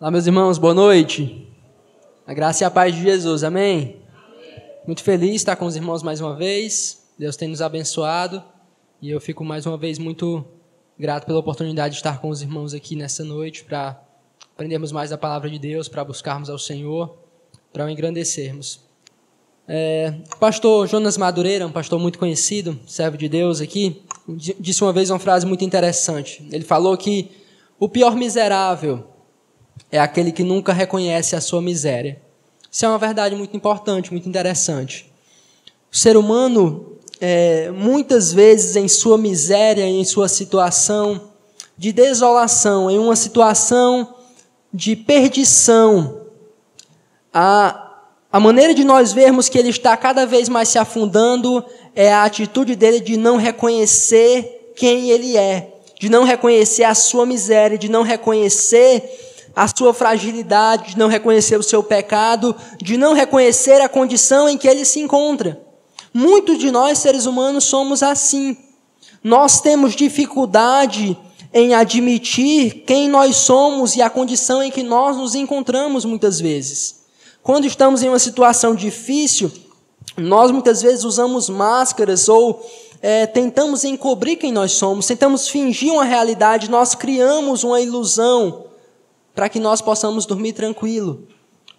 Olá, meus irmãos, boa noite. A graça e a paz de Jesus, amém? amém? Muito feliz de estar com os irmãos mais uma vez. Deus tem nos abençoado e eu fico mais uma vez muito grato pela oportunidade de estar com os irmãos aqui nessa noite para aprendermos mais da palavra de Deus, para buscarmos ao Senhor, para o engrandecermos. É, o pastor Jonas Madureira, um pastor muito conhecido, servo de Deus aqui, disse uma vez uma frase muito interessante. Ele falou que o pior miserável é aquele que nunca reconhece a sua miséria. Isso é uma verdade muito importante, muito interessante. O ser humano, é, muitas vezes, em sua miséria, em sua situação de desolação, em uma situação de perdição, a, a maneira de nós vermos que ele está cada vez mais se afundando é a atitude dele de não reconhecer quem ele é, de não reconhecer a sua miséria, de não reconhecer a sua fragilidade, de não reconhecer o seu pecado, de não reconhecer a condição em que ele se encontra. Muitos de nós, seres humanos, somos assim. Nós temos dificuldade em admitir quem nós somos e a condição em que nós nos encontramos muitas vezes. Quando estamos em uma situação difícil, nós muitas vezes usamos máscaras ou é, tentamos encobrir quem nós somos, tentamos fingir uma realidade, nós criamos uma ilusão para que nós possamos dormir tranquilo.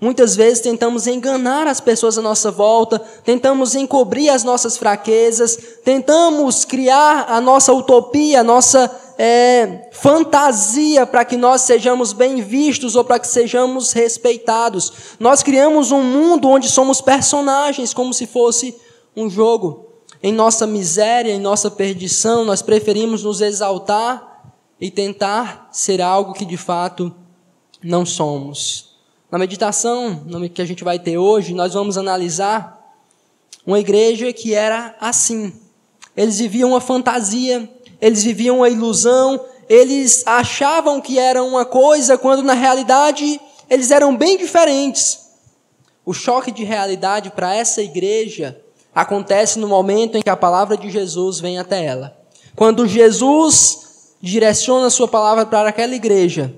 Muitas vezes tentamos enganar as pessoas à nossa volta, tentamos encobrir as nossas fraquezas, tentamos criar a nossa utopia, a nossa é, fantasia para que nós sejamos bem vistos ou para que sejamos respeitados. Nós criamos um mundo onde somos personagens, como se fosse um jogo. Em nossa miséria, em nossa perdição, nós preferimos nos exaltar e tentar ser algo que de fato não somos. Na meditação que a gente vai ter hoje, nós vamos analisar uma igreja que era assim. Eles viviam uma fantasia, eles viviam uma ilusão, eles achavam que era uma coisa quando na realidade eles eram bem diferentes. O choque de realidade para essa igreja acontece no momento em que a palavra de Jesus vem até ela. Quando Jesus direciona a sua palavra para aquela igreja,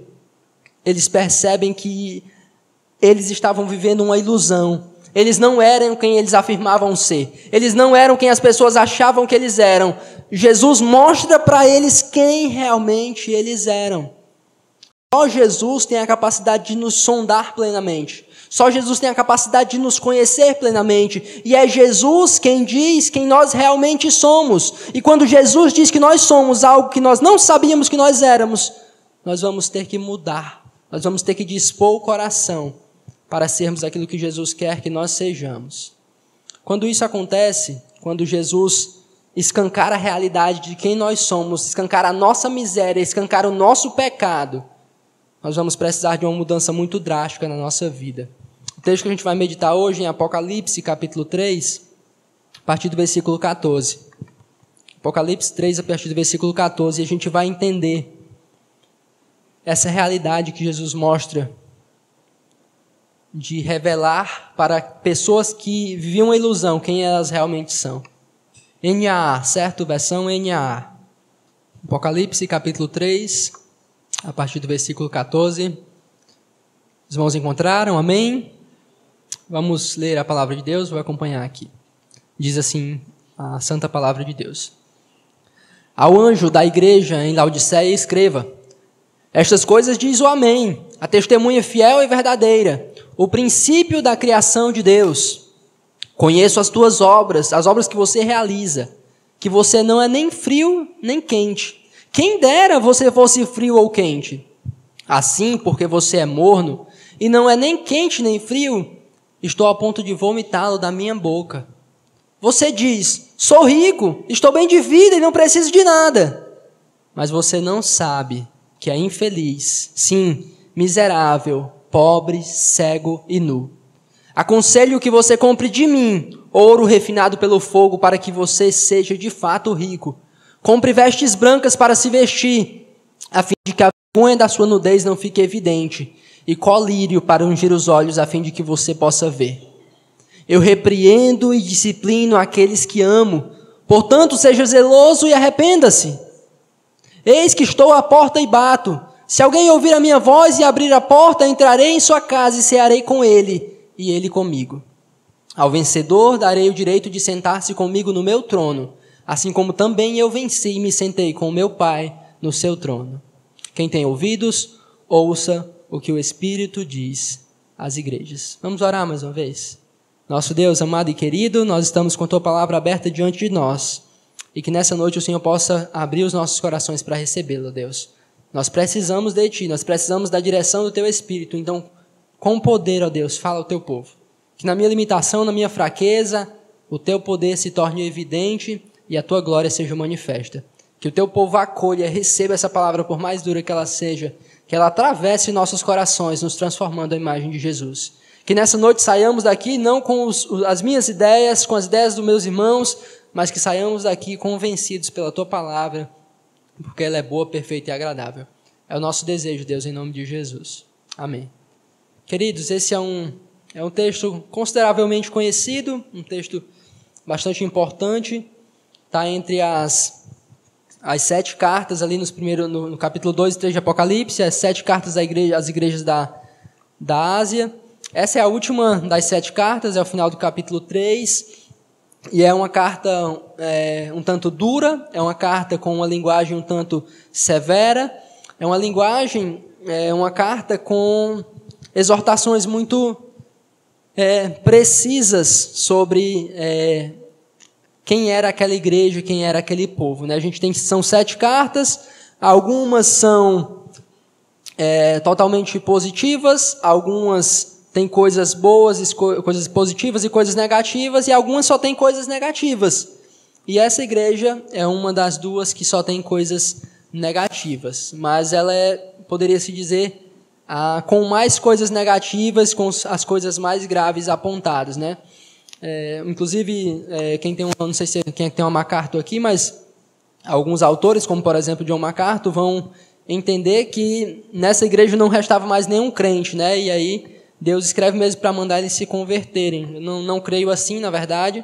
eles percebem que eles estavam vivendo uma ilusão. Eles não eram quem eles afirmavam ser. Eles não eram quem as pessoas achavam que eles eram. Jesus mostra para eles quem realmente eles eram. Só Jesus tem a capacidade de nos sondar plenamente. Só Jesus tem a capacidade de nos conhecer plenamente. E é Jesus quem diz quem nós realmente somos. E quando Jesus diz que nós somos algo que nós não sabíamos que nós éramos, nós vamos ter que mudar nós vamos ter que dispor o coração para sermos aquilo que Jesus quer que nós sejamos. Quando isso acontece, quando Jesus escancara a realidade de quem nós somos, escancara a nossa miséria, escancara o nosso pecado, nós vamos precisar de uma mudança muito drástica na nossa vida. O texto que a gente vai meditar hoje em Apocalipse, capítulo 3, a partir do versículo 14. Apocalipse 3, a partir do versículo 14, e a gente vai entender essa realidade que Jesus mostra de revelar para pessoas que viviam a ilusão quem elas realmente são. NAA, certo? Versão NAA. Apocalipse capítulo 3, a partir do versículo 14. Os irmãos encontraram? Amém? Vamos ler a palavra de Deus, vou acompanhar aqui. Diz assim a santa palavra de Deus. Ao anjo da igreja em Laodiceia escreva: estas coisas diz o Amém, a testemunha fiel e verdadeira, o princípio da criação de Deus. Conheço as tuas obras, as obras que você realiza, que você não é nem frio nem quente. Quem dera você fosse frio ou quente. Assim, porque você é morno e não é nem quente nem frio, estou a ponto de vomitá-lo da minha boca. Você diz: sou rico, estou bem de vida e não preciso de nada. Mas você não sabe que é infeliz, sim, miserável, pobre, cego e nu. Aconselho que você compre de mim ouro refinado pelo fogo para que você seja de fato rico. Compre vestes brancas para se vestir, a fim de que a vergonha da sua nudez não fique evidente, e colírio para ungir os olhos, a fim de que você possa ver. Eu repreendo e disciplino aqueles que amo. Portanto, seja zeloso e arrependa-se. Eis que estou à porta e bato. Se alguém ouvir a minha voz e abrir a porta, entrarei em sua casa e cearei com ele, e ele comigo. Ao vencedor darei o direito de sentar-se comigo no meu trono, assim como também eu venci e me sentei com meu Pai no seu trono. Quem tem ouvidos, ouça o que o Espírito diz às igrejas. Vamos orar mais uma vez? Nosso Deus amado e querido, nós estamos com a tua palavra aberta diante de nós e que nessa noite o Senhor possa abrir os nossos corações para recebê-lo, Deus. Nós precisamos de Ti, nós precisamos da direção do Teu Espírito. Então, com poder, ó Deus, fala ao Teu povo. Que na minha limitação, na minha fraqueza, o Teu poder se torne evidente e a Tua glória seja manifesta. Que o Teu povo acolha, receba essa palavra, por mais dura que ela seja, que ela atravesse nossos corações, nos transformando à imagem de Jesus. Que nessa noite saiamos daqui não com os, as minhas ideias, com as ideias dos meus irmãos, mas que saiamos daqui convencidos pela tua palavra, porque ela é boa, perfeita e agradável. É o nosso desejo, Deus, em nome de Jesus. Amém. Queridos, esse é um, é um texto consideravelmente conhecido, um texto bastante importante. Está entre as, as sete cartas ali nos primeiros, no, no, capítulo 2 e 3 de Apocalipse, as sete cartas igreja, às igrejas da, da Ásia. Essa é a última das sete cartas, é o final do capítulo 3. E é uma carta é, um tanto dura, é uma carta com uma linguagem um tanto severa, é uma linguagem, é uma carta com exortações muito é, precisas sobre é, quem era aquela igreja, quem era aquele povo. Né? A gente tem são sete cartas, algumas são é, totalmente positivas, algumas tem coisas boas, coisas positivas e coisas negativas, e algumas só tem coisas negativas. E essa igreja é uma das duas que só tem coisas negativas, mas ela é, poderia se dizer, a, com mais coisas negativas, com as coisas mais graves apontadas, né? É, inclusive, é, quem tem um, não sei se quem tem uma MacArthur aqui, mas alguns autores, como por exemplo John MacArthur, vão entender que nessa igreja não restava mais nenhum crente, né? E aí Deus escreve mesmo para mandar eles se converterem. Eu não, não creio assim, na verdade,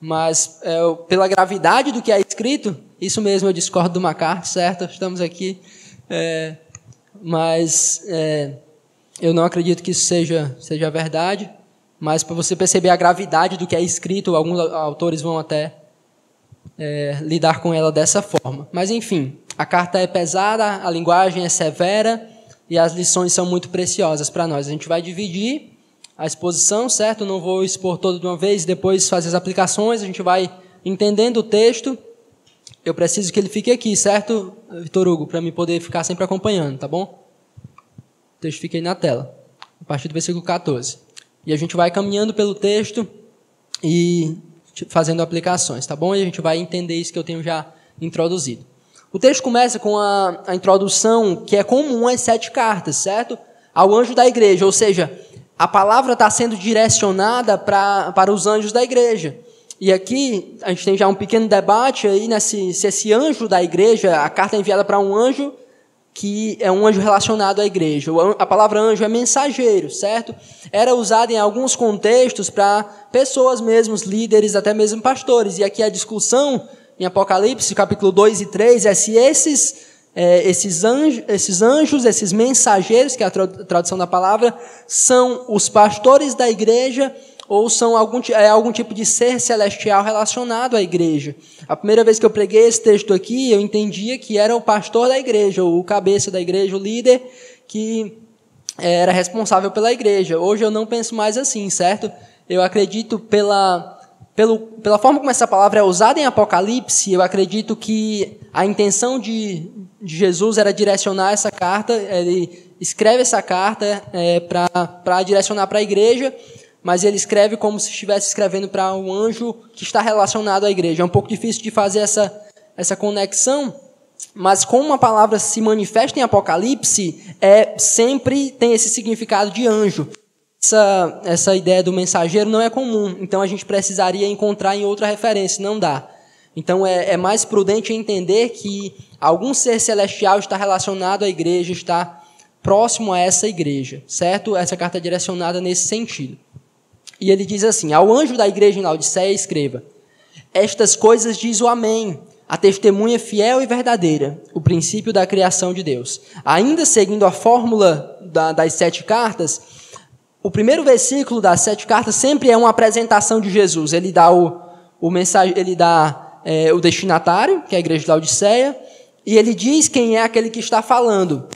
mas é, pela gravidade do que é escrito, isso mesmo eu discordo do MacArthur, certo? Estamos aqui, é, mas é, eu não acredito que isso seja, seja verdade, mas para você perceber a gravidade do que é escrito, alguns autores vão até é, lidar com ela dessa forma. Mas enfim, a carta é pesada, a linguagem é severa, e as lições são muito preciosas para nós. A gente vai dividir a exposição, certo? Não vou expor toda de uma vez, depois fazer as aplicações, a gente vai entendendo o texto. Eu preciso que ele fique aqui, certo, Vitor Hugo, para me poder ficar sempre acompanhando, tá bom? O texto fica aí na tela, a partir do versículo 14. E a gente vai caminhando pelo texto e fazendo aplicações, tá bom? E a gente vai entender isso que eu tenho já introduzido. O texto começa com a, a introdução que é comum às sete cartas, certo? Ao anjo da igreja, ou seja, a palavra está sendo direcionada pra, para os anjos da igreja. E aqui a gente tem já um pequeno debate aí nesse, se esse anjo da igreja, a carta é enviada para um anjo que é um anjo relacionado à igreja. A palavra anjo é mensageiro, certo? Era usada em alguns contextos para pessoas mesmos, líderes, até mesmo pastores. E aqui a discussão em Apocalipse, capítulo 2 e 3, é se esses, é, esses, anjos, esses anjos, esses mensageiros, que é a tradução da palavra, são os pastores da igreja ou são algum, é algum tipo de ser celestial relacionado à igreja. A primeira vez que eu preguei esse texto aqui, eu entendia que era o pastor da igreja, o cabeça da igreja, o líder que era responsável pela igreja. Hoje eu não penso mais assim, certo? Eu acredito pela pelo, pela forma como essa palavra é usada em Apocalipse, eu acredito que a intenção de, de Jesus era direcionar essa carta, ele escreve essa carta é, para direcionar para a igreja, mas ele escreve como se estivesse escrevendo para um anjo que está relacionado à igreja. É um pouco difícil de fazer essa, essa conexão, mas como uma palavra se manifesta em Apocalipse, é sempre tem esse significado de anjo essa, essa ideia do mensageiro não é comum, então a gente precisaria encontrar em outra referência, não dá. Então é, é mais prudente entender que algum ser celestial está relacionado à igreja, está próximo a essa igreja, certo? Essa carta é direcionada nesse sentido. E ele diz assim: Ao anjo da igreja em Laodiceia, escreva: Estas coisas diz o Amém, a testemunha fiel e verdadeira, o princípio da criação de Deus. Ainda seguindo a fórmula da, das sete cartas, o primeiro versículo das sete cartas sempre é uma apresentação de Jesus. Ele dá o, o mensagem, ele dá é, o destinatário, que é a igreja da Odisseia, e ele diz quem é aquele que está falando.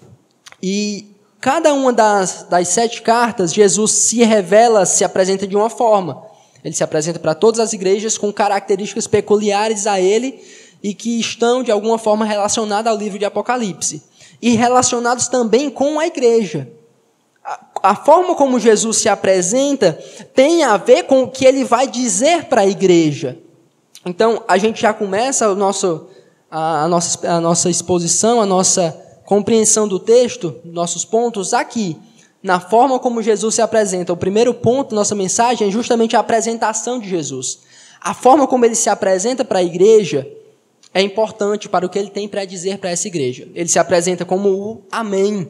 E cada uma das, das sete cartas, Jesus se revela, se apresenta de uma forma. Ele se apresenta para todas as igrejas com características peculiares a ele e que estão, de alguma forma, relacionadas ao livro de Apocalipse. E relacionados também com a igreja. A, forma como Jesus se apresenta tem a ver com o que ele vai dizer para a igreja. Então, a gente já começa o nosso, a, a, nossa, a nossa exposição, a nossa compreensão do texto, nossos pontos aqui, na forma como Jesus se apresenta. O primeiro ponto da nossa mensagem é justamente a apresentação de Jesus. A forma como ele se apresenta para a igreja é importante para o que ele tem para dizer para essa igreja. Ele se apresenta como o Amém.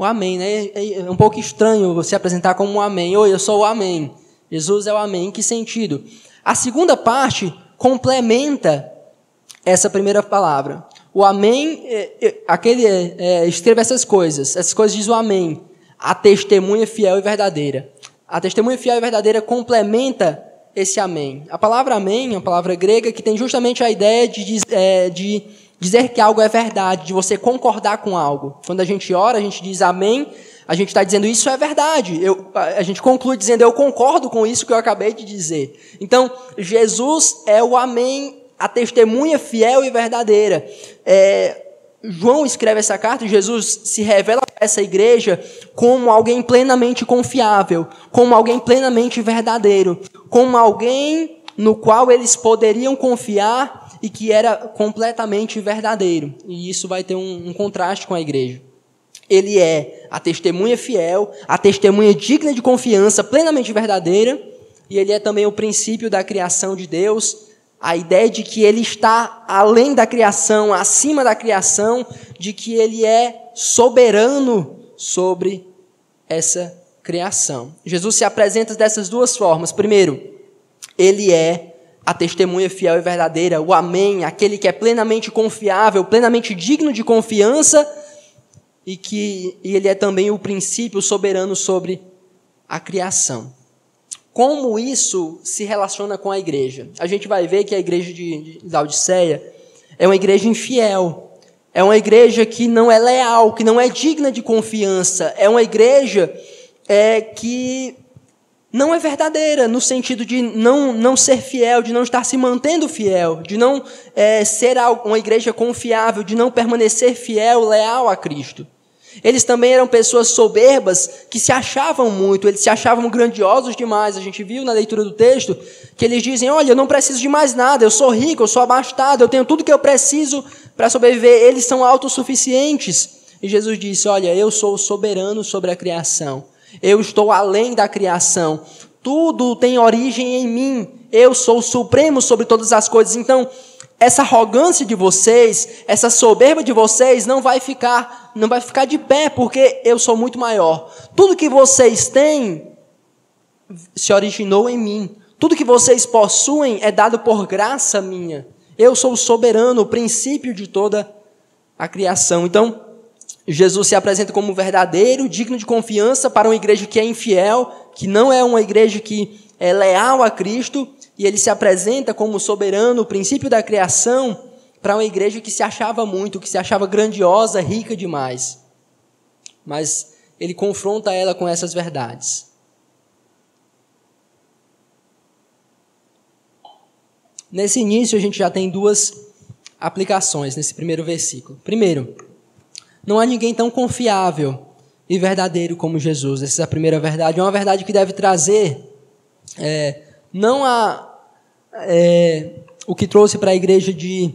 O Amém, né? É, é um pouco estranho você apresentar como um Amém. Oi, eu sou o Amém. Jesus é o Amém. Em que sentido? A segunda parte complementa essa primeira palavra. O Amém, é, é, aquele é, escreve essas coisas. Essas coisas diz o Amém. A testemunha fiel e verdadeira. A testemunha fiel e verdadeira complementa esse amém. A palavra amém é uma palavra grega que tem justamente a ideia de, é, de dizer que algo é verdade, de você concordar com algo. Quando a gente ora, a gente diz amém, a gente está dizendo isso é verdade. Eu, a gente conclui dizendo eu concordo com isso que eu acabei de dizer. Então, Jesus é o amém, a testemunha fiel e verdadeira. É, João escreve essa carta e Jesus se revela para essa igreja como alguém plenamente confiável, como alguém plenamente verdadeiro, como alguém no qual eles poderiam confiar e que era completamente verdadeiro. E isso vai ter um, um contraste com a igreja. Ele é a testemunha fiel, a testemunha digna de confiança, plenamente verdadeira, e ele é também o princípio da criação de Deus, a ideia de que ele está além da criação, acima da criação, de que ele é soberano sobre essa criação. Jesus se apresenta dessas duas formas. Primeiro, ele é a testemunha fiel e verdadeira, o Amém, aquele que é plenamente confiável, plenamente digno de confiança e que e ele é também o princípio soberano sobre a criação. Como isso se relaciona com a igreja. A gente vai ver que a igreja de, de Laodiceia é uma igreja infiel, é uma igreja que não é leal, que não é digna de confiança, é uma igreja é, que não é verdadeira, no sentido de não, não ser fiel, de não estar se mantendo fiel, de não é, ser uma igreja confiável, de não permanecer fiel, leal a Cristo. Eles também eram pessoas soberbas que se achavam muito, eles se achavam grandiosos demais. A gente viu na leitura do texto que eles dizem: Olha, eu não preciso de mais nada, eu sou rico, eu sou abastado, eu tenho tudo que eu preciso para sobreviver. Eles são autossuficientes. E Jesus disse: Olha, eu sou soberano sobre a criação, eu estou além da criação, tudo tem origem em mim, eu sou o supremo sobre todas as coisas. Então, essa arrogância de vocês, essa soberba de vocês não vai ficar, não vai ficar de pé, porque eu sou muito maior. Tudo que vocês têm se originou em mim. Tudo que vocês possuem é dado por graça minha. Eu sou o soberano, o princípio de toda a criação. Então, Jesus se apresenta como verdadeiro, digno de confiança para uma igreja que é infiel, que não é uma igreja que é leal a Cristo, e ele se apresenta como soberano, o princípio da criação, para uma igreja que se achava muito, que se achava grandiosa, rica demais. Mas ele confronta ela com essas verdades. Nesse início, a gente já tem duas aplicações nesse primeiro versículo. Primeiro, não há ninguém tão confiável e verdadeiro como Jesus. Essa é a primeira verdade. É uma verdade que deve trazer é, não a é, o que trouxe para a igreja de,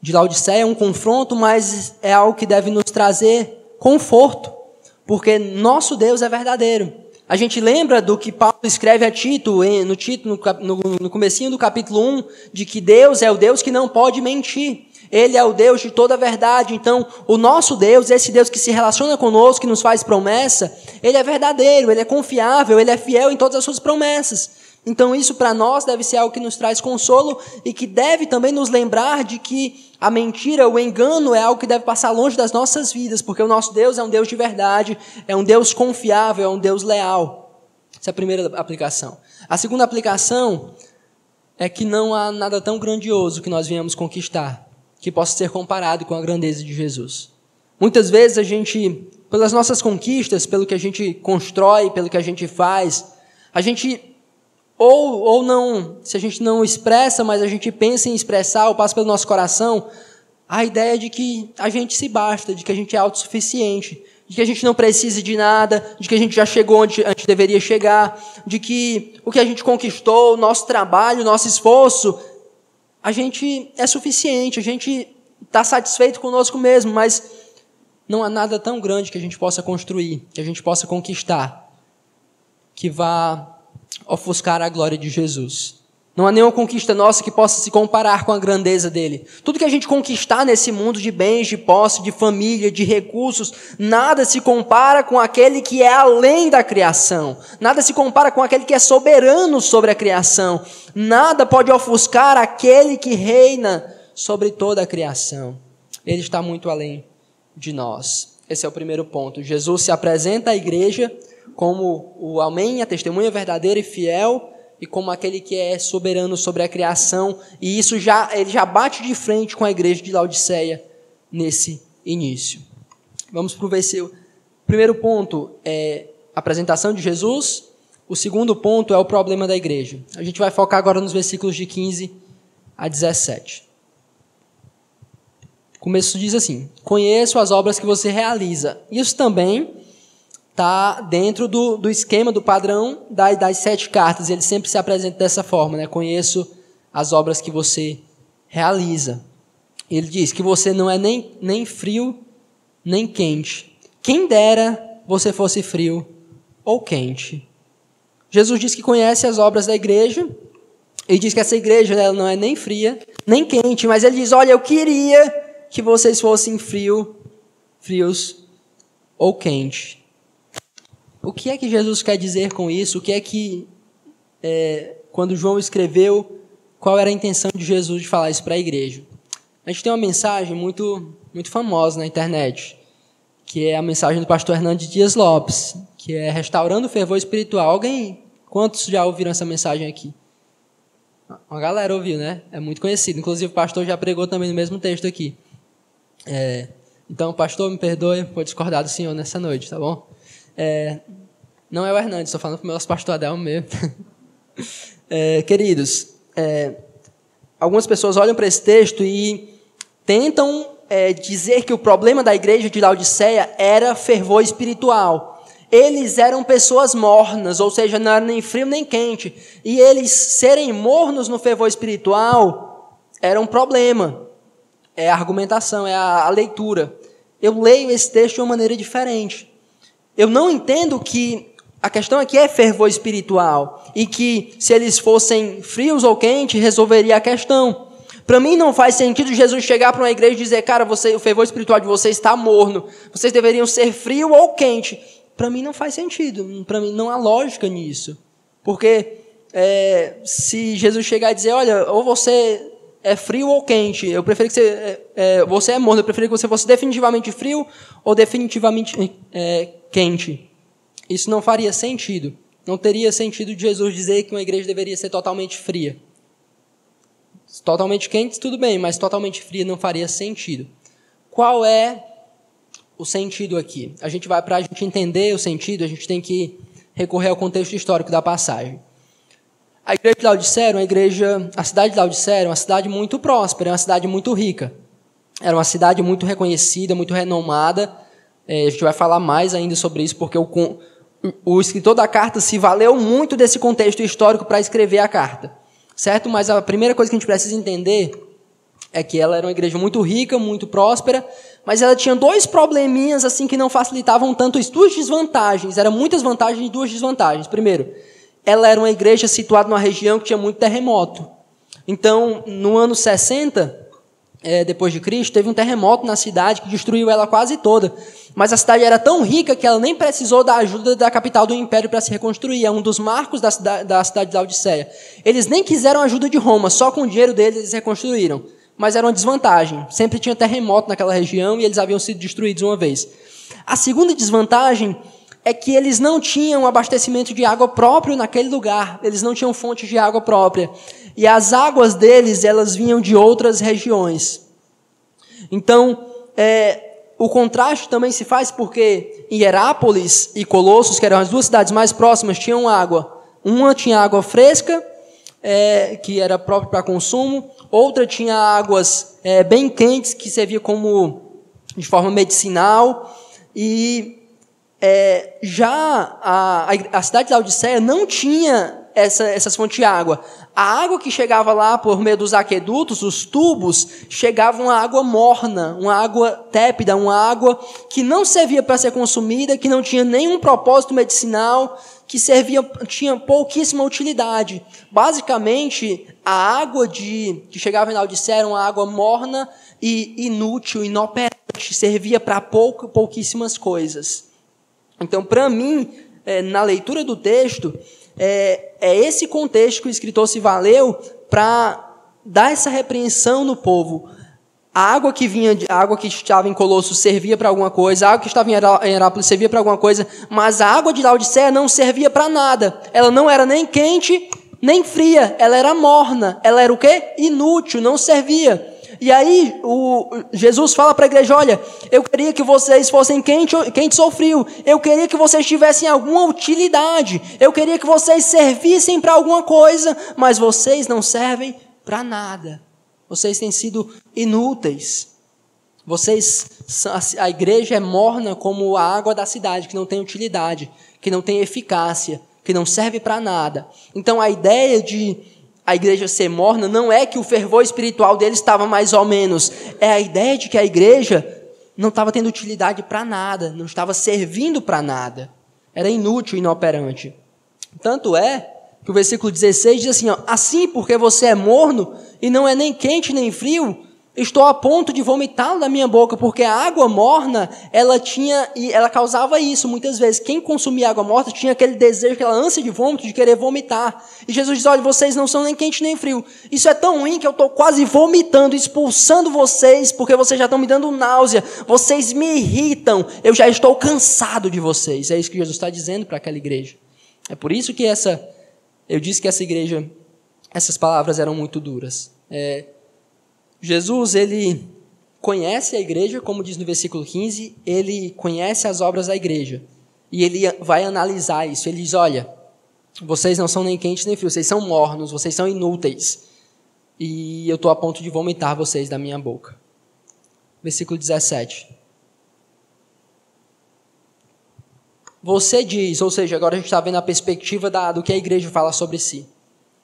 de Laodiceia um confronto, mas é algo que deve nos trazer conforto, porque nosso Deus é verdadeiro. A gente lembra do que Paulo escreve a Tito, no, Tito, no, no, no comecinho do capítulo 1, de que Deus é o Deus que não pode mentir. Ele é o Deus de toda a verdade. Então, o nosso Deus, esse Deus que se relaciona conosco, que nos faz promessa, ele é verdadeiro, ele é confiável, ele é fiel em todas as suas promessas. Então, isso para nós deve ser algo que nos traz consolo e que deve também nos lembrar de que a mentira, o engano é algo que deve passar longe das nossas vidas, porque o nosso Deus é um Deus de verdade, é um Deus confiável, é um Deus leal. Essa é a primeira aplicação. A segunda aplicação é que não há nada tão grandioso que nós viemos conquistar que possa ser comparado com a grandeza de Jesus. Muitas vezes a gente, pelas nossas conquistas, pelo que a gente constrói, pelo que a gente faz, a gente ou, ou não, se a gente não expressa, mas a gente pensa em expressar ou passa pelo nosso coração, a ideia de que a gente se basta, de que a gente é autossuficiente, de que a gente não precisa de nada, de que a gente já chegou onde a gente deveria chegar, de que o que a gente conquistou, o nosso trabalho, o nosso esforço, a gente é suficiente, a gente está satisfeito conosco mesmo, mas não há nada tão grande que a gente possa construir, que a gente possa conquistar, que vá ofuscar a glória de Jesus. Não há nenhuma conquista nossa que possa se comparar com a grandeza dele. Tudo que a gente conquistar nesse mundo de bens, de posse, de família, de recursos, nada se compara com aquele que é além da criação. Nada se compara com aquele que é soberano sobre a criação. Nada pode ofuscar aquele que reina sobre toda a criação. Ele está muito além de nós. Esse é o primeiro ponto. Jesus se apresenta à igreja como o Amém, a testemunha verdadeira e fiel, e como aquele que é soberano sobre a criação, e isso já ele já bate de frente com a igreja de Laodiceia nesse início. Vamos para o versículo. Primeiro ponto é a apresentação de Jesus. O segundo ponto é o problema da igreja. A gente vai focar agora nos versículos de 15 a 17. O começo diz assim: Conheço as obras que você realiza. Isso também está dentro do, do esquema, do padrão das, das sete cartas. Ele sempre se apresenta dessa forma, né? Conheço as obras que você realiza. Ele diz que você não é nem, nem frio, nem quente. Quem dera você fosse frio ou quente. Jesus diz que conhece as obras da igreja. Ele diz que essa igreja ela não é nem fria, nem quente, mas ele diz: Olha, eu queria que vocês fossem frio, frios ou quente. O que é que Jesus quer dizer com isso? O que é que, é, quando João escreveu, qual era a intenção de Jesus de falar isso para a igreja? A gente tem uma mensagem muito, muito famosa na internet, que é a mensagem do pastor Hernandes Dias Lopes, que é Restaurando o Fervor Espiritual. Alguém, quantos já ouviram essa mensagem aqui? Uma galera ouviu, né? É muito conhecido. Inclusive, o pastor já pregou também no mesmo texto aqui. É, então, pastor, me perdoe por discordar do senhor nessa noite, tá bom? É, não é o Hernandes, estou falando para o meu pastor Adelmo mesmo. É, queridos, é, algumas pessoas olham para esse texto e tentam é, dizer que o problema da igreja de Laodiceia era fervor espiritual. Eles eram pessoas mornas, ou seja, não era nem frio nem quente. E eles serem mornos no fervor espiritual era um problema. É a argumentação, é a, a leitura. Eu leio esse texto de uma maneira diferente. Eu não entendo que a questão aqui é fervor espiritual e que se eles fossem frios ou quentes resolveria a questão. Para mim não faz sentido Jesus chegar para uma igreja e dizer, cara, você, o fervor espiritual de vocês está morno, vocês deveriam ser frio ou quente. Para mim não faz sentido, para mim não há lógica nisso. Porque é, se Jesus chegar e dizer, olha, ou você é frio ou quente, eu prefiro que você, é, é você é morno, eu prefiro que você fosse definitivamente frio ou definitivamente é, quente. Isso não faria sentido. Não teria sentido Jesus dizer que uma igreja deveria ser totalmente fria. Totalmente quente, tudo bem, mas totalmente fria não faria sentido. Qual é o sentido aqui? A gente vai para a gente entender o sentido, a gente tem que recorrer ao contexto histórico da passagem. A igreja de Laodicea uma igreja, a cidade de Laodicea era uma cidade muito próspera, uma cidade muito rica. Era uma cidade muito reconhecida, muito renomada, é, a gente vai falar mais ainda sobre isso, porque o, o escritor da carta se valeu muito desse contexto histórico para escrever a carta. Certo? Mas a primeira coisa que a gente precisa entender é que ela era uma igreja muito rica, muito próspera, mas ela tinha dois probleminhas assim que não facilitavam tanto isso, duas desvantagens, eram muitas vantagens e duas desvantagens. Primeiro, ela era uma igreja situada numa região que tinha muito terremoto. Então, no ano 60, é, depois de Cristo, teve um terremoto na cidade que destruiu ela quase toda. Mas a cidade era tão rica que ela nem precisou da ajuda da capital do império para se reconstruir. É um dos marcos da cidade, da cidade de Laodiceia. Eles nem quiseram ajuda de Roma, só com o dinheiro deles eles reconstruíram. Mas era uma desvantagem. Sempre tinha terremoto naquela região e eles haviam sido destruídos uma vez. A segunda desvantagem é que eles não tinham abastecimento de água próprio naquele lugar. Eles não tinham fonte de água própria. E as águas deles, elas vinham de outras regiões. Então, é, o contraste também se faz porque em Herápolis e Colossos, que eram as duas cidades mais próximas, tinham água. Uma tinha água fresca, é, que era própria para consumo, outra tinha águas é, bem quentes, que servia como de forma medicinal, e é, já a, a, cidade de Laodiceia não tinha essa, essas fontes de água. A água que chegava lá por meio dos aquedutos, os tubos, chegava uma água morna, uma água tépida, uma água que não servia para ser consumida, que não tinha nenhum propósito medicinal, que servia, tinha pouquíssima utilidade. Basicamente, a água de, que chegava em Laodiceia era uma água morna e inútil, inoperante, servia para pouquíssimas coisas. Então, para mim, é, na leitura do texto, é, é esse contexto que o escritor se valeu para dar essa repreensão no povo. A água que vinha, a água que estava em Colosso servia para alguma coisa, a água que estava em Herápolis servia para alguma coisa, mas a água de Laodiceia não servia para nada. Ela não era nem quente, nem fria, ela era morna. Ela era o quê? Inútil, não servia. E aí o, Jesus fala para a igreja: olha, eu queria que vocês fossem quente, quentes ou frio. Eu queria que vocês tivessem alguma utilidade. Eu queria que vocês servissem para alguma coisa, mas vocês não servem para nada. Vocês têm sido inúteis. Vocês, a igreja é morna como a água da cidade, que não tem utilidade, que não tem eficácia, que não serve para nada. Então a ideia de a igreja ser morna não é que o fervor espiritual dele estava mais ou menos, é a ideia de que a igreja não estava tendo utilidade para nada, não estava servindo para nada, era inútil, inoperante. Tanto é que o versículo 16 diz assim: ó, assim porque você é morno e não é nem quente nem frio, Estou a ponto de vomitá-lo da minha boca, porque a água morna, ela tinha e ela causava isso muitas vezes. Quem consumia água morta tinha aquele desejo, aquela ânsia de vômito, de querer vomitar. E Jesus diz: Olha, vocês não são nem quente nem frio. Isso é tão ruim que eu estou quase vomitando, expulsando vocês, porque vocês já estão me dando náusea. Vocês me irritam. Eu já estou cansado de vocês. É isso que Jesus está dizendo para aquela igreja. É por isso que essa, eu disse que essa igreja, essas palavras eram muito duras. É, Jesus, ele conhece a igreja, como diz no versículo 15, ele conhece as obras da igreja. E ele vai analisar isso. Ele diz: Olha, vocês não são nem quentes nem frios, vocês são mornos, vocês são inúteis. E eu estou a ponto de vomitar vocês da minha boca. Versículo 17. Você diz, ou seja, agora a gente está vendo a perspectiva da, do que a igreja fala sobre si.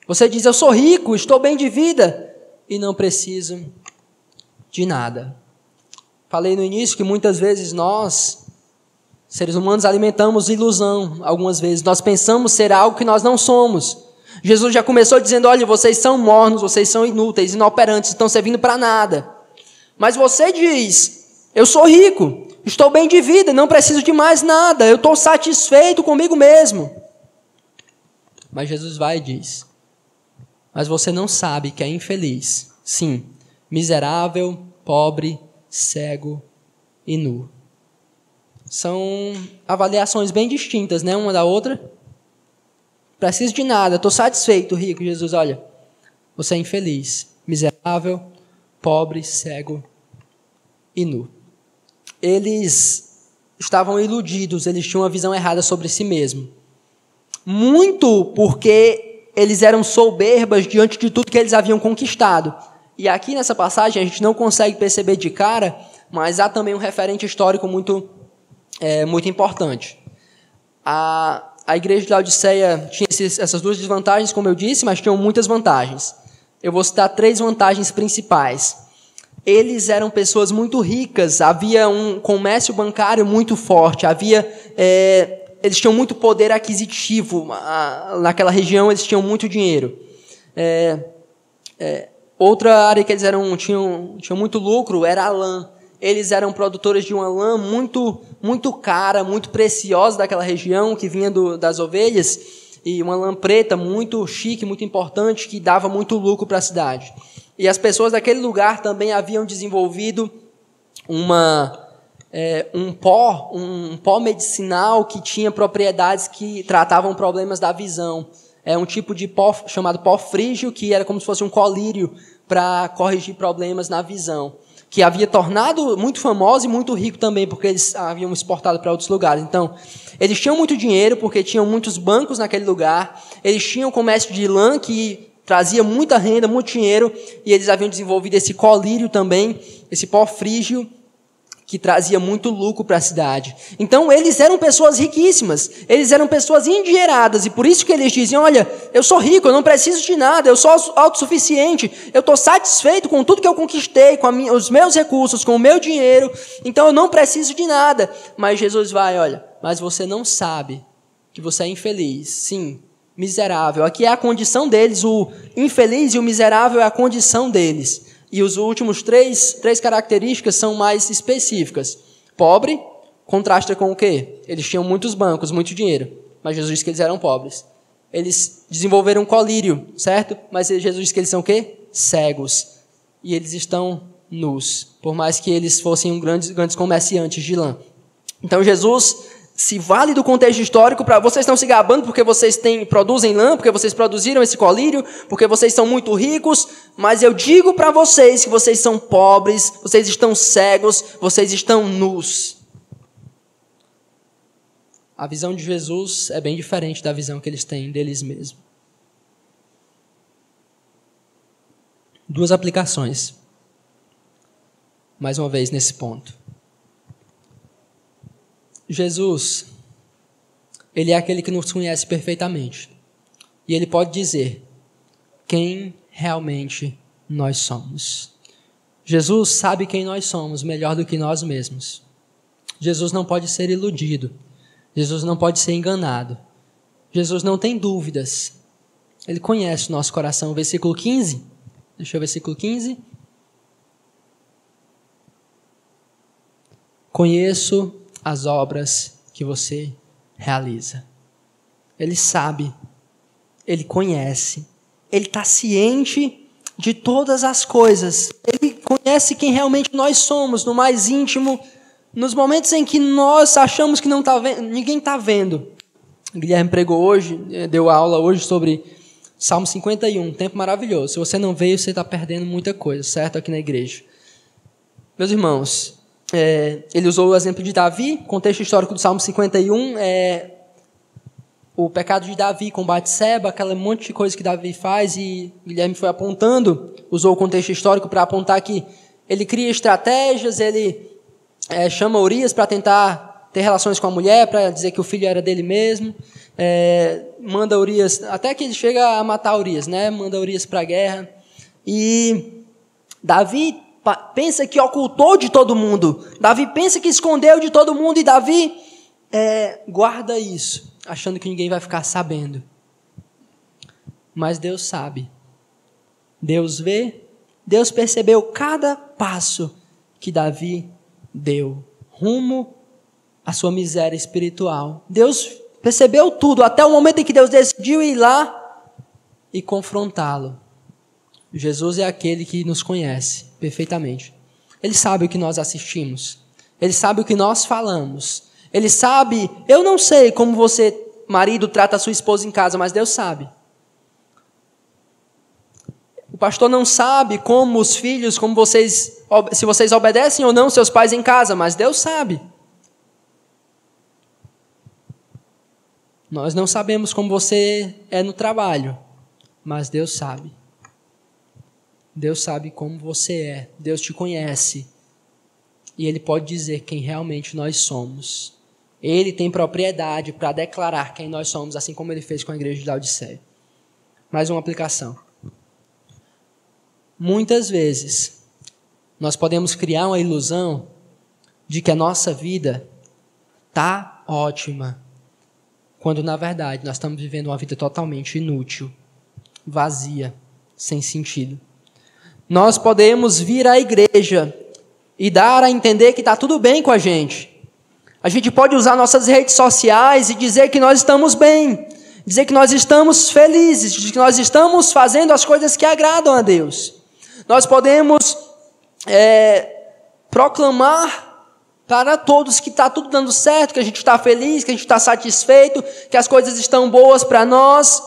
Você diz: Eu sou rico, estou bem de vida e não precisam de nada. Falei no início que muitas vezes nós, seres humanos, alimentamos ilusão, algumas vezes. Nós pensamos ser algo que nós não somos. Jesus já começou dizendo: olha, vocês são mornos, vocês são inúteis, inoperantes, estão servindo para nada. Mas você diz: eu sou rico, estou bem de vida, não preciso de mais nada, eu estou satisfeito comigo mesmo. Mas Jesus vai e diz: mas você não sabe que é infeliz. Sim, miserável, pobre, cego e nu. São avaliações bem distintas, né, uma da outra. Preciso de nada, estou satisfeito, rico. Jesus, olha, você é infeliz, miserável, pobre, cego e nu. Eles estavam iludidos, eles tinham uma visão errada sobre si mesmo. Muito porque eles eram soberbas diante de tudo que eles haviam conquistado. E aqui nessa passagem a gente não consegue perceber de cara, mas há também um referente histórico muito, é, muito importante. A, a igreja de Laodiceia tinha esses, essas duas desvantagens, como eu disse, mas tinham muitas vantagens. Eu vou citar três vantagens principais. Eles eram pessoas muito ricas, havia um comércio bancário muito forte, havia é, eles tinham muito poder aquisitivo. Naquela região eles tinham muito dinheiro. É, é, outra área que eles eram, tinham, tinham muito lucro era a lã. Eles eram produtores de uma lã muito, muito cara, muito preciosa daquela região, que vinha do, das ovelhas, e uma lã preta muito chique, muito importante, que dava muito lucro para a cidade. E as pessoas daquele lugar também haviam desenvolvido uma, é, um pó, um pó medicinal que tinha propriedades que tratavam problemas da visão. É um tipo de pó chamado pó frígio, que era como se fosse um colírio para corrigir problemas na visão. Que havia tornado muito famoso e muito rico também, porque eles haviam exportado para outros lugares. Então, eles tinham muito dinheiro, porque tinham muitos bancos naquele lugar, eles tinham comércio de lã, que trazia muita renda, muito dinheiro, e eles haviam desenvolvido esse colírio também, esse pó frígio, que trazia muito lucro para a cidade. Então eles eram pessoas riquíssimas, eles eram pessoas endinheiradas, e por isso que eles diziam: Olha, eu sou rico, eu não preciso de nada, eu sou autossuficiente, eu estou satisfeito com tudo que eu conquistei, com minha, os meus recursos, com o meu dinheiro, então eu não preciso de nada. Mas Jesus vai: Olha, mas você não sabe que você é infeliz. Sim, miserável. Aqui é a condição deles, o infeliz e o miserável é a condição deles. E os últimos três, três características são mais específicas. Pobre contrasta com o quê? Eles tinham muitos bancos, muito dinheiro, mas Jesus disse que eles eram pobres. Eles desenvolveram um colírio, certo? Mas Jesus disse que eles são o quê? Cegos. E eles estão nus, por mais que eles fossem grandes, grandes comerciantes de lã. Então Jesus se vale do contexto histórico para vocês estão se gabando porque vocês têm, produzem lã, porque vocês produziram esse colírio, porque vocês são muito ricos, mas eu digo para vocês que vocês são pobres, vocês estão cegos, vocês estão nus. A visão de Jesus é bem diferente da visão que eles têm deles mesmos. Duas aplicações. Mais uma vez nesse ponto. Jesus, ele é aquele que nos conhece perfeitamente. E ele pode dizer quem realmente nós somos. Jesus sabe quem nós somos melhor do que nós mesmos. Jesus não pode ser iludido. Jesus não pode ser enganado. Jesus não tem dúvidas. Ele conhece o nosso coração. Versículo 15. Deixa eu ver versículo 15. Conheço as obras que você realiza. Ele sabe, ele conhece, ele está ciente de todas as coisas. Ele conhece quem realmente nós somos, no mais íntimo, nos momentos em que nós achamos que não tá vendo, ninguém está vendo. Guilherme pregou hoje, eh, deu aula hoje sobre Salmo 51, um tempo maravilhoso. Se você não veio, você está perdendo muita coisa, certo? Aqui na igreja. Meus irmãos, é, ele usou o exemplo de Davi, contexto histórico do Salmo 51, é o pecado de Davi com Batseba, aquele monte de coisa que Davi faz, e Guilherme foi apontando, usou o contexto histórico para apontar que ele cria estratégias, ele é, chama Urias para tentar ter relações com a mulher, para dizer que o filho era dele mesmo, é, manda Urias, até que ele chega a matar Urias, né? manda Urias para a guerra, e Davi pensa que ocultou de todo mundo. Davi pensa que escondeu de todo mundo e Davi é, guarda isso, achando que ninguém vai ficar sabendo. Mas Deus sabe. Deus vê. Deus percebeu cada passo que Davi deu rumo à sua miséria espiritual. Deus percebeu tudo, até o momento em que Deus decidiu ir lá e confrontá-lo. Jesus é aquele que nos conhece perfeitamente. Ele sabe o que nós assistimos. Ele sabe o que nós falamos. Ele sabe, eu não sei como você, marido, trata a sua esposa em casa, mas Deus sabe. O pastor não sabe como os filhos, como vocês, se vocês obedecem ou não seus pais em casa, mas Deus sabe. Nós não sabemos como você é no trabalho, mas Deus sabe. Deus sabe como você é, Deus te conhece. E Ele pode dizer quem realmente nós somos. Ele tem propriedade para declarar quem nós somos, assim como Ele fez com a igreja de Laodiceia. Mais uma aplicação. Muitas vezes, nós podemos criar uma ilusão de que a nossa vida está ótima, quando na verdade nós estamos vivendo uma vida totalmente inútil, vazia, sem sentido. Nós podemos vir à igreja e dar a entender que está tudo bem com a gente. A gente pode usar nossas redes sociais e dizer que nós estamos bem, dizer que nós estamos felizes, que nós estamos fazendo as coisas que agradam a Deus. Nós podemos é, proclamar para todos que está tudo dando certo, que a gente está feliz, que a gente está satisfeito, que as coisas estão boas para nós.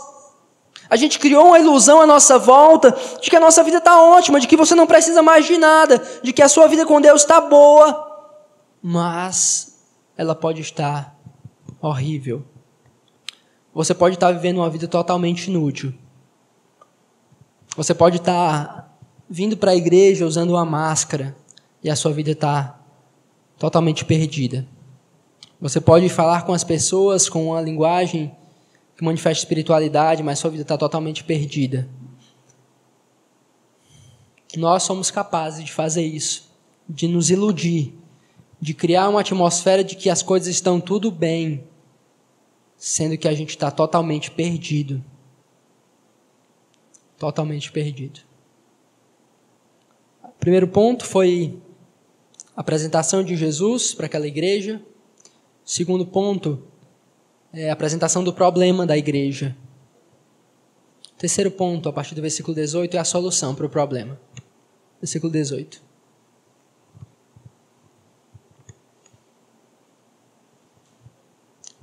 A gente criou uma ilusão à nossa volta de que a nossa vida está ótima, de que você não precisa mais de nada, de que a sua vida com Deus está boa, mas ela pode estar horrível. Você pode estar vivendo uma vida totalmente inútil. Você pode estar vindo para a igreja usando uma máscara e a sua vida está totalmente perdida. Você pode falar com as pessoas com uma linguagem que manifesta espiritualidade, mas sua vida está totalmente perdida. Nós somos capazes de fazer isso, de nos iludir, de criar uma atmosfera de que as coisas estão tudo bem, sendo que a gente está totalmente perdido. Totalmente perdido. O primeiro ponto foi apresentação de Jesus para aquela igreja. Segundo ponto é a apresentação do problema da igreja. Terceiro ponto, a partir do versículo 18, é a solução para o problema. Versículo 18.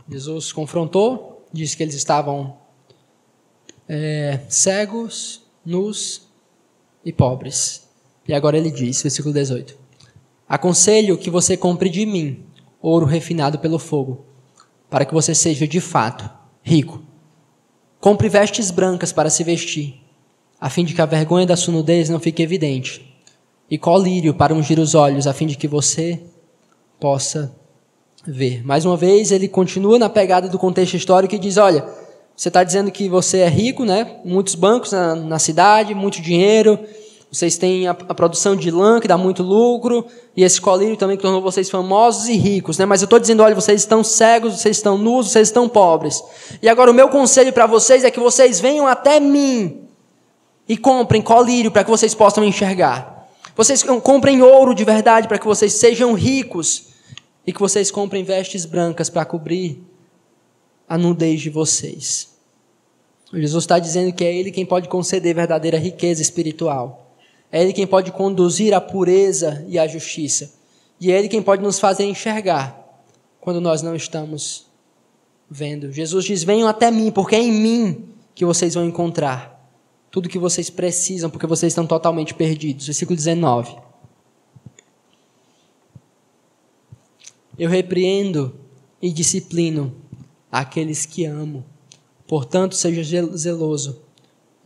Jesus confrontou, disse que eles estavam é, cegos, nus e pobres. E agora ele diz, versículo 18: Aconselho que você compre de mim ouro refinado pelo fogo, para que você seja de fato rico. Compre vestes brancas para se vestir, a fim de que a vergonha da sua nudez não fique evidente, e colírio para ungir os olhos, a fim de que você possa ver. Mais uma vez, ele continua na pegada do contexto histórico e diz: Olha, você está dizendo que você é rico, né? Muitos bancos na, na cidade, muito dinheiro vocês têm a, a, produção de lã, que dá muito lucro, e esse colírio também que tornou vocês famosos e ricos. Né? Mas eu estou dizendo: olha, vocês estão cegos, vocês estão nus, vocês estão pobres. E agora o meu conselho para vocês é que vocês venham até mim e comprem colírio para que vocês possam enxergar. Vocês comprem ouro de verdade para que vocês sejam ricos. E que vocês comprem vestes brancas para cobrir a nudez de vocês. Jesus está dizendo que é Ele quem pode conceder verdadeira riqueza espiritual. É Ele quem pode conduzir a pureza e a justiça. E é Ele quem pode nos fazer enxergar quando nós não estamos vendo. Jesus diz: Venham até mim, porque é em mim que vocês vão encontrar tudo que vocês precisam, porque vocês estão totalmente perdidos. Versículo 19. Eu repreendo e disciplino aqueles que amo. Portanto, seja zeloso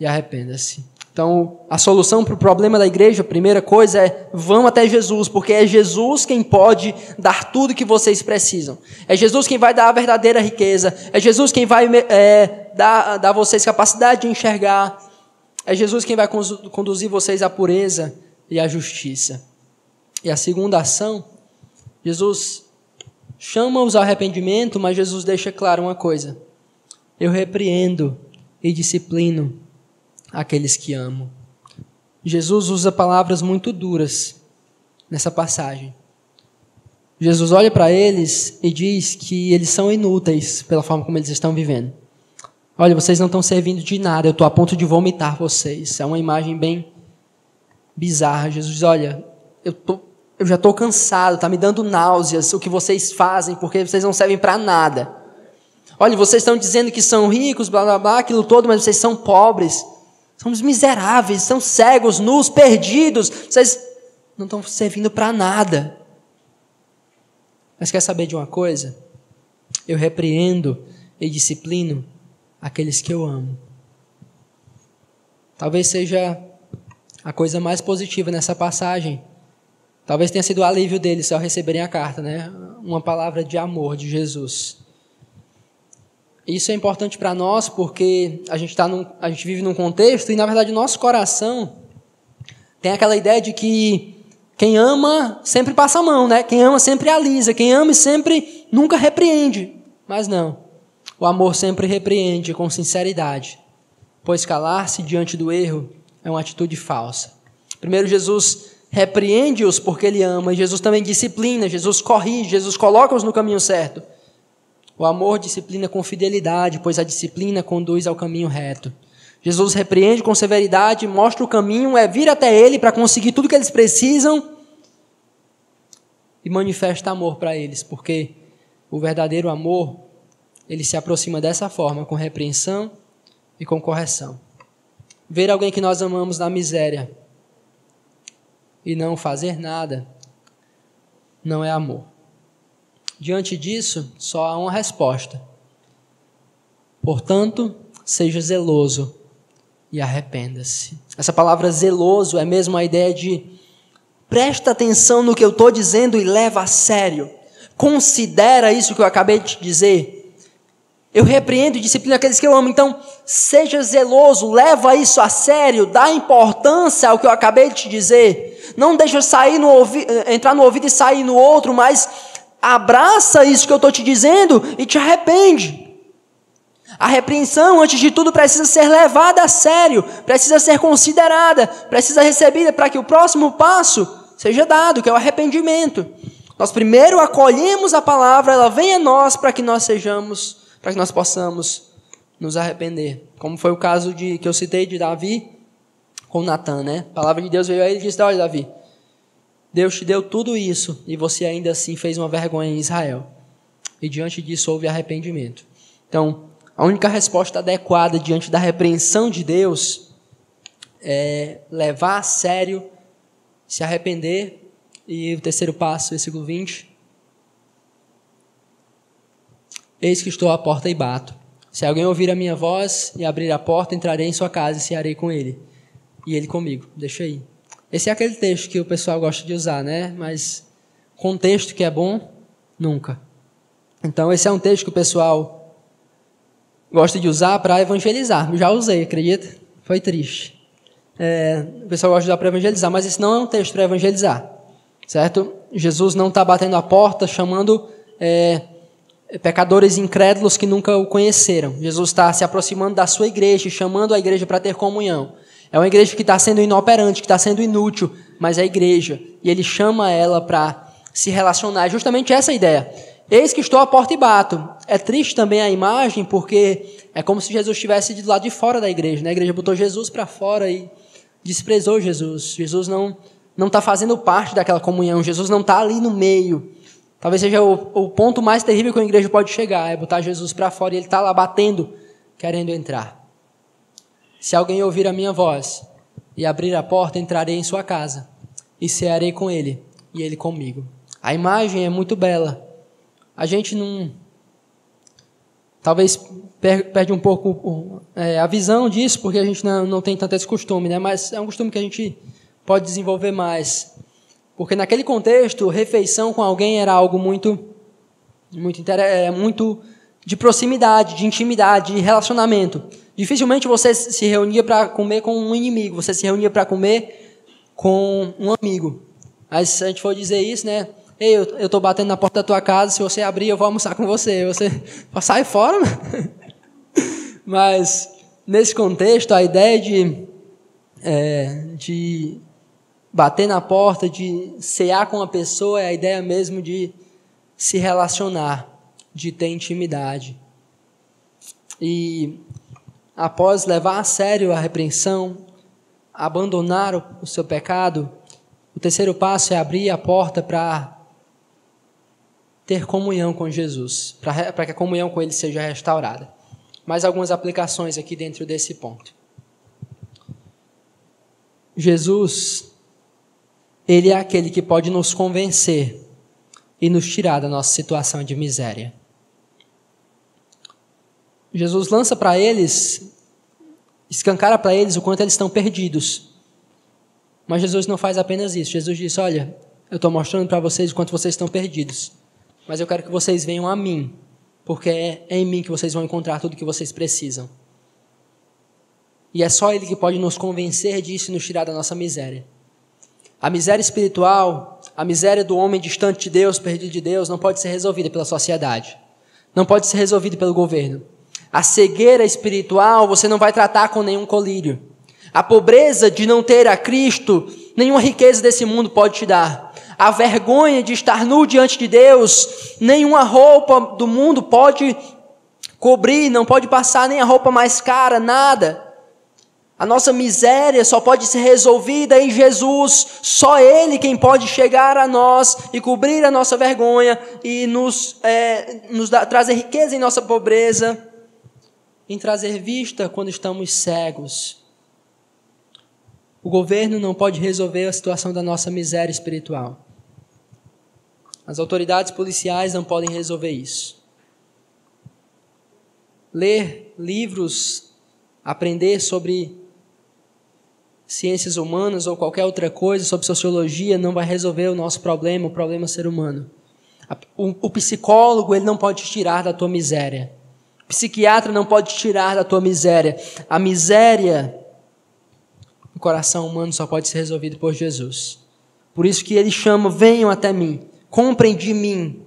e arrependa-se. Então, a solução para o problema da igreja, a primeira coisa é: vão até Jesus, porque é Jesus quem pode dar tudo que vocês precisam. É Jesus quem vai dar a verdadeira riqueza. É Jesus quem vai é, dar, a vocês capacidade de enxergar. É Jesus quem vai conduzir vocês à pureza e à justiça. E a segunda ação, Jesus chama-os ao arrependimento, mas Jesus deixa claro uma coisa: eu repreendo e disciplino aqueles que amo. Jesus usa palavras muito duras nessa passagem. Jesus olha para eles e diz que eles são inúteis pela forma como eles estão vivendo. Olha, vocês não estão servindo de nada, eu estou a ponto de vomitar vocês. É uma imagem bem bizarra. Jesus diz: Olha, eu, tô, eu já estou cansado, está me dando náuseas o que vocês fazem, porque vocês não servem para nada. Olha, vocês estão dizendo que são ricos, blá blá blá, aquilo todo, mas vocês são pobres. Somos miseráveis, são cegos, nus, perdidos. Vocês não estão servindo para nada. Mas quer saber de uma coisa? Eu repreendo e disciplino aqueles que eu amo. Talvez seja a coisa mais positiva nessa passagem. Talvez tenha sido o alívio deles ao receberem a carta, né? Uma palavra de amor de Jesus. Isso é importante para nós porque a gente, tá num, a gente vive num contexto e, na verdade, nosso coração tem aquela ideia de que quem ama sempre passa a mão, né? Quem ama sempre alisa, quem ama sempre nunca repreende. Mas não. O amor sempre repreende com sinceridade, pois calar-se diante do erro é uma atitude falsa. Primeiro, Jesus repreende-os porque ele ama, e Jesus também disciplina, Jesus corrige, Jesus coloca-os no caminho certo. O amor disciplina com fidelidade, pois a disciplina conduz ao caminho reto. Jesus repreende com severidade, mostra o caminho, é vir até ele para conseguir tudo que eles precisam e manifesta amor para eles, porque o verdadeiro amor, ele se aproxima dessa forma, com repreensão e com correção. Ver alguém que nós amamos na miséria e não fazer nada não é amor. Diante disso, só há uma resposta. Portanto, seja zeloso e arrependa-se. Essa palavra zeloso é mesmo a ideia de presta atenção no que eu estou dizendo e leva a sério. Considera isso que eu acabei de te dizer. Eu repreendo e disciplino aqueles que eu amo. Então, seja zeloso, leva isso a sério, dá importância ao que eu acabei de te dizer. Não deixa sair no ouvi entrar no ouvido e sair no outro, mas abraça isso que eu estou te dizendo e te arrepende. A repreensão, antes de tudo, precisa ser levada a sério, precisa ser considerada, precisa recebida para que o próximo passo seja dado, que é o arrependimento. Nós primeiro acolhemos a palavra, ela vem a nós para que nós sejamos, para que nós possamos nos arrepender. Como foi o caso de que eu citei de Davi com Natan, né? A palavra de Deus veio a ele e disse: Olha, Davi, Deus te deu tudo isso e você ainda assim fez uma vergonha em Israel. E diante disso houve arrependimento. Então, a única resposta adequada diante da repreensão de Deus é levar a sério, se arrepender. E o terceiro passo, versículo 20. Eis que estou à porta e bato. Se alguém ouvir a minha voz e abrir a porta, entrarei em sua casa e cearei com ele. E ele comigo. Deixa aí. Esse é aquele texto que o pessoal gosta de usar, né? Mas contexto que é bom, nunca. Então, esse é um texto que o pessoal gosta de usar para evangelizar. Já usei, acredita? Foi triste. É, o pessoal gosta de usar para evangelizar, mas esse não é um texto para evangelizar, certo? Jesus não está batendo a porta chamando é, pecadores incrédulos que nunca o conheceram. Jesus está se aproximando da sua igreja, chamando a igreja para ter comunhão. É uma igreja que está sendo inoperante, que está sendo inútil, mas é a igreja. E ele chama ela para se relacionar. É justamente essa a ideia. Eis que estou à porta e bato. É triste também a imagem, porque é como se Jesus estivesse do lado de fora da igreja. Né? A igreja botou Jesus para fora e desprezou Jesus. Jesus não não está fazendo parte daquela comunhão. Jesus não está ali no meio. Talvez seja o, o, ponto mais terrível que a igreja pode chegar, é botar Jesus para fora e ele está lá batendo, querendo entrar. Se alguém ouvir a minha voz e abrir a porta, entrarei em sua casa e cearei com ele e ele comigo. A imagem é muito bela a gente não. Talvez perde um pouco é, a visão disso, porque a gente não, não tem tanto esse costume, né? mas é um costume que a gente pode desenvolver mais. Porque naquele contexto, refeição com alguém era algo muito, muito, é, muito de proximidade, de intimidade, de relacionamento. Dificilmente você se reunia para comer com um inimigo, você se reunia para comer com um amigo. Mas se a gente for dizer isso, né? Ei, eu estou batendo na porta da tua casa, se você abrir, eu vou almoçar com você. Você sai fora. Mas, nesse contexto, a ideia de, é, de bater na porta, de cear com a pessoa, é a ideia mesmo de se relacionar, de ter intimidade. E após levar a sério a repreensão, abandonar o, o seu pecado, o terceiro passo é abrir a porta para ter comunhão com Jesus, para que a comunhão com Ele seja restaurada. Mais algumas aplicações aqui dentro desse ponto. Jesus, Ele é aquele que pode nos convencer e nos tirar da nossa situação de miséria. Jesus lança para eles, escancara para eles o quanto eles estão perdidos. Mas Jesus não faz apenas isso. Jesus diz: Olha, eu estou mostrando para vocês o quanto vocês estão perdidos mas eu quero que vocês venham a mim, porque é, é em mim que vocês vão encontrar tudo o que vocês precisam. E é só Ele que pode nos convencer disso e nos tirar da nossa miséria. A miséria espiritual, a miséria do homem distante de Deus, perdido de Deus, não pode ser resolvida pela sociedade. Não pode ser resolvida pelo governo. A cegueira espiritual você não vai tratar com nenhum colírio. A pobreza de não ter a Cristo nenhuma riqueza desse mundo pode te dar. A vergonha de estar nu diante de Deus, nenhuma roupa do mundo pode cobrir, não pode passar nem a roupa mais cara, nada. A nossa miséria só pode ser resolvida em Jesus. Só Ele quem pode chegar a nós e cobrir a nossa vergonha e nos, é, nos dar, trazer riqueza em nossa pobreza, em trazer vista quando estamos cegos. O governo não pode resolver a situação da nossa miséria espiritual. As autoridades policiais não podem resolver isso. Ler livros, aprender sobre ciências humanas ou qualquer outra coisa sobre sociologia não vai resolver o nosso problema, o problema ser humano. O, psicólogo ele não pode te tirar da tua miséria. Psiquiatra não pode tirar da tua miséria. A miséria no coração humano só pode ser resolvida por Jesus. Por isso que ele chama: venham até mim, comprem de mim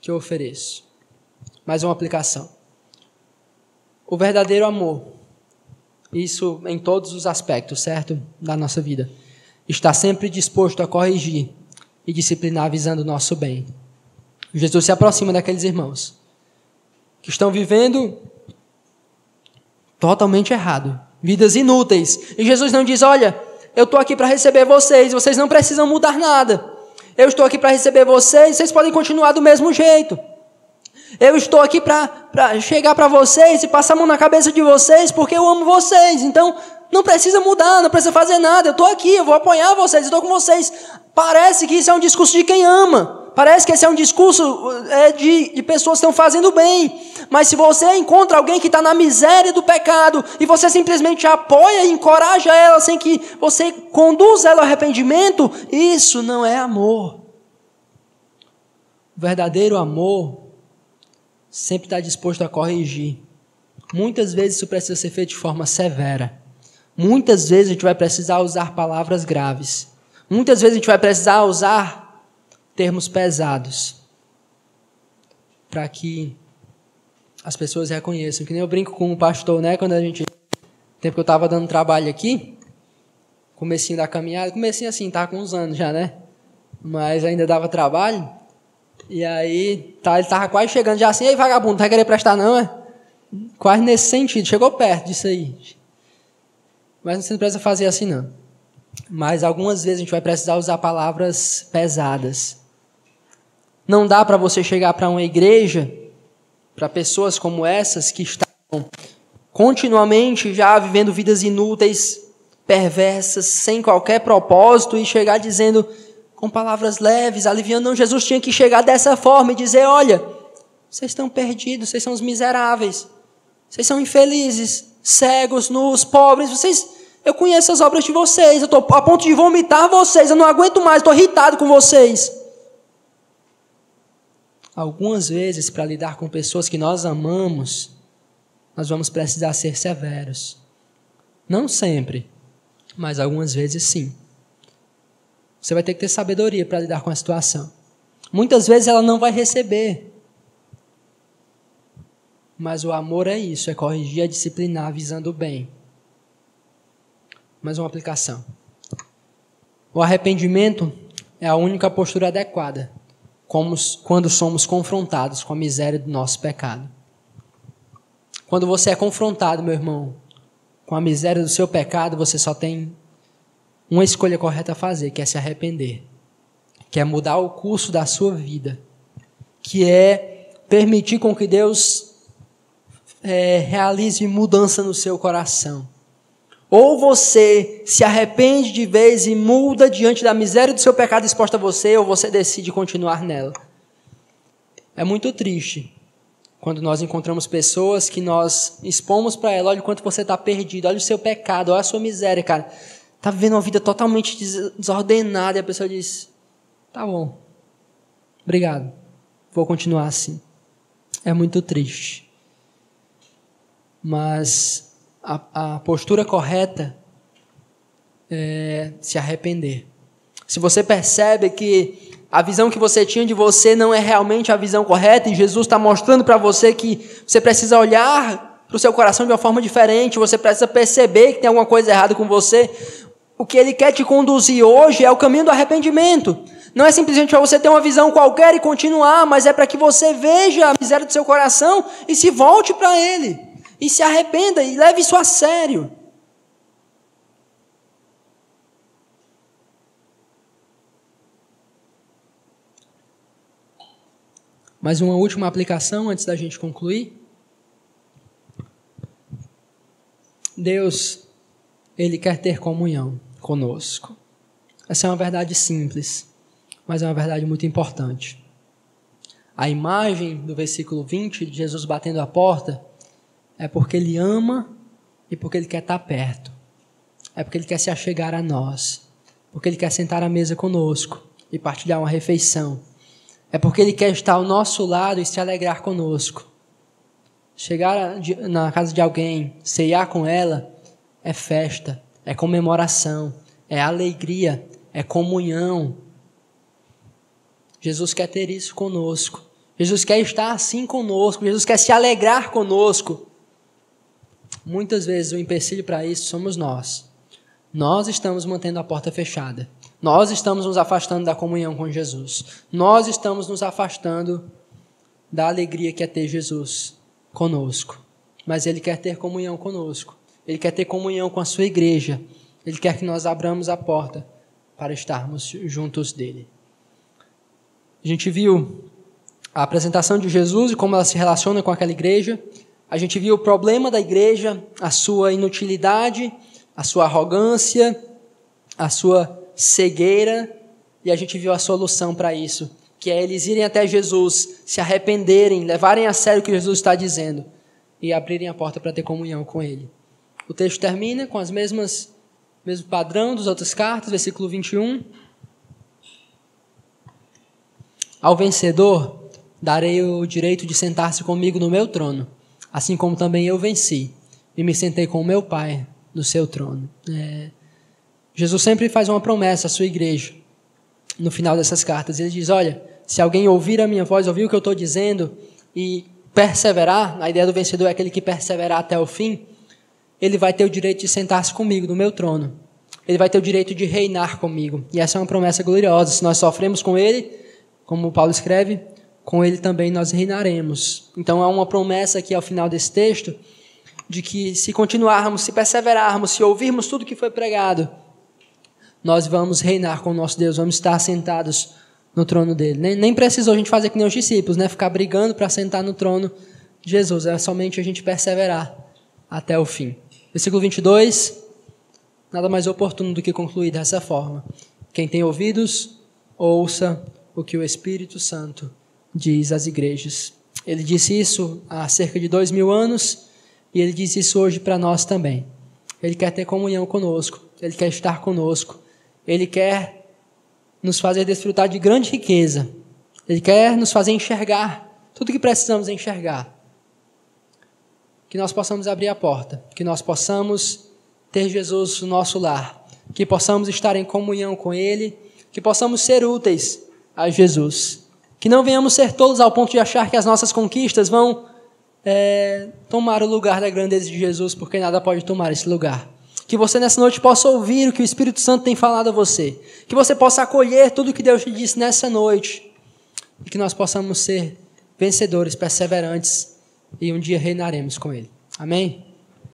que eu ofereço. Mais uma aplicação. O verdadeiro amor isso em todos os aspectos, certo? Da nossa vida. Está sempre disposto a corrigir e disciplinar visando o nosso bem. Jesus se aproxima daqueles irmãos que estão vivendo totalmente errado, vidas inúteis. E Jesus não diz: Olha, eu estou aqui para receber vocês, vocês não precisam mudar nada. Eu estou aqui para receber vocês, vocês podem continuar do mesmo jeito. Eu estou aqui para chegar para vocês e passar a mão na cabeça de vocês porque eu amo vocês. Então, não precisa mudar, não precisa fazer nada. Eu estou aqui, eu vou apoiar vocês, eu estou com vocês. Parece que isso é um discurso de quem ama. Parece que esse é um discurso é, de, de pessoas que estão fazendo bem. Mas se você encontra alguém que está na miséria do pecado e você simplesmente apoia e encoraja ela sem que você conduza ela ao arrependimento, isso não é amor. O verdadeiro amor sempre está disposto a corrigir. Muitas vezes isso precisa ser feito de forma severa. Muitas vezes a gente vai precisar usar palavras graves. Muitas vezes a gente vai precisar usar termos pesados para que as pessoas reconheçam. Que nem eu brinco com o pastor, né? Quando a gente. tempo que eu estava dando trabalho aqui, comecinho da caminhada, comecinho assim, tá com uns anos já, né? Mas ainda dava trabalho. E aí, tá, ele tava quase chegando já assim, ei vagabundo, não vai querer prestar não, é? Quase nesse sentido, chegou perto disso aí. Mas você não precisa fazer assim não. Mas algumas vezes a gente vai precisar usar palavras pesadas. Não dá para você chegar para uma igreja, para pessoas como essas que estão continuamente já vivendo vidas inúteis, perversas, sem qualquer propósito e chegar dizendo com palavras leves, aliviando. Não, Jesus tinha que chegar dessa forma e dizer: olha, vocês estão perdidos, vocês são os miseráveis, vocês são infelizes, cegos, nus, pobres, vocês. Eu conheço as obras de vocês, eu estou a ponto de vomitar vocês, eu não aguento mais, estou irritado com vocês. Algumas vezes, para lidar com pessoas que nós amamos, nós vamos precisar ser severos. Não sempre, mas algumas vezes sim. Você vai ter que ter sabedoria para lidar com a situação. Muitas vezes ela não vai receber. Mas o amor é isso, é corrigir, é disciplinar, visando o bem. Mais uma aplicação. O arrependimento é a única postura adequada como, quando somos confrontados com a miséria do nosso pecado. Quando você é confrontado, meu irmão, com a miséria do seu pecado, você só tem uma escolha correta a fazer, que é se arrepender, que é mudar o curso da sua vida, que é permitir com que Deus é, realize mudança no seu coração. Ou você se arrepende de vez e muda diante da miséria do seu pecado exposta a você, ou você decide continuar nela. É muito triste quando nós encontramos pessoas que nós expomos para ela: olha o quanto você está perdido, olha o seu pecado, olha a sua miséria, cara está vivendo uma vida totalmente desordenada e a pessoa diz: tá bom, obrigado, vou continuar assim. É muito triste. Mas a, a postura correta é se arrepender. Se você percebe que a visão que você tinha de você não é realmente a visão correta e Jesus está mostrando para você que você precisa olhar para o seu coração de uma forma diferente, você precisa perceber que tem alguma coisa errada com você, o que Ele quer te conduzir hoje é o caminho do arrependimento. Não é simplesmente para você ter uma visão qualquer e continuar, mas é para que você veja a miséria do seu coração e se volte para Ele. E se arrependa e leve isso a sério. Mais uma última aplicação antes da gente concluir. Deus, Ele quer ter comunhão conosco. Essa é uma verdade simples, mas é uma verdade muito importante. A imagem do versículo 20 de Jesus batendo a porta é porque Ele ama e porque Ele quer estar perto. É porque Ele quer se achegar a nós. Porque Ele quer sentar à mesa conosco e partilhar uma refeição. É porque Ele quer estar ao nosso lado e se alegrar conosco. Chegar na casa de alguém, ceiar com ela, é festa, é comemoração, é alegria, é comunhão. Jesus quer ter isso conosco. Jesus quer estar assim conosco. Jesus quer se alegrar conosco. Muitas vezes o empecilho para isso somos nós. Nós estamos mantendo a porta fechada. Nós estamos nos afastando da comunhão com Jesus. Nós estamos nos afastando da alegria que é ter Jesus conosco. Mas Ele quer ter comunhão conosco. Ele quer ter comunhão com a sua igreja. Ele quer que nós abramos a porta para estarmos juntos dele. A gente viu a apresentação de Jesus e como ela se relaciona com aquela igreja. A gente viu o problema da igreja, a sua inutilidade, a sua arrogância, a sua cegueira, e a gente viu a solução para isso que é eles irem até Jesus, se arrependerem, levarem a sério o que Jesus está dizendo e abrirem a porta para ter comunhão com Ele. O texto termina com as mesmas mesmo padrão das outras cartas, versículo 21. Ao vencedor darei o direito de sentar-se comigo no meu trono, assim como também eu venci e me sentei com o meu Pai no seu trono. É, Jesus sempre faz uma promessa à sua igreja no final dessas cartas. Ele diz: Olha, se alguém ouvir a minha voz, ouvir o que eu estou dizendo e perseverar, a ideia do vencedor é aquele que perseverar até o fim, ele vai ter o direito de sentar-se comigo no meu trono. Ele vai ter o direito de reinar comigo. E essa é uma promessa gloriosa. Se nós sofremos com ele, como Paulo escreve, com ele também nós reinaremos. Então há uma promessa aqui ao final desse texto de que se continuarmos, se perseverarmos, se ouvirmos tudo que foi pregado, nós vamos reinar com o nosso Deus, vamos estar sentados no trono dele. Nem, nem precisou a gente fazer que nem os discípulos, né? Ficar brigando para sentar no trono de Jesus. É somente a gente perseverar até o fim. Versículo 22. Nada mais oportuno do que concluir dessa forma. Quem tem ouvidos, ouça o que o Espírito Santo diz às igrejas. Ele disse isso há cerca de dois mil anos e ele diz isso hoje para nós também. Ele quer ter comunhão conosco, ele quer estar conosco, ele quer nos fazer desfrutar de grande riqueza. Ele quer nos fazer enxergar tudo que precisamos enxergar. Que nós possamos abrir a porta, que nós possamos ter Jesus no nosso lar, que possamos estar em comunhão com Ele, que possamos ser úteis a Jesus. Que não venhamos ser todos ao ponto de achar que as nossas conquistas vão é, tomar o lugar da grandeza de Jesus, porque nada pode tomar esse lugar. Que você nessa noite possa ouvir o que o Espírito Santo tem falado a você. Que você possa acolher tudo o que Deus te disse nessa noite. E que nós possamos ser vencedores, perseverantes e um dia reinaremos com Ele. Amém?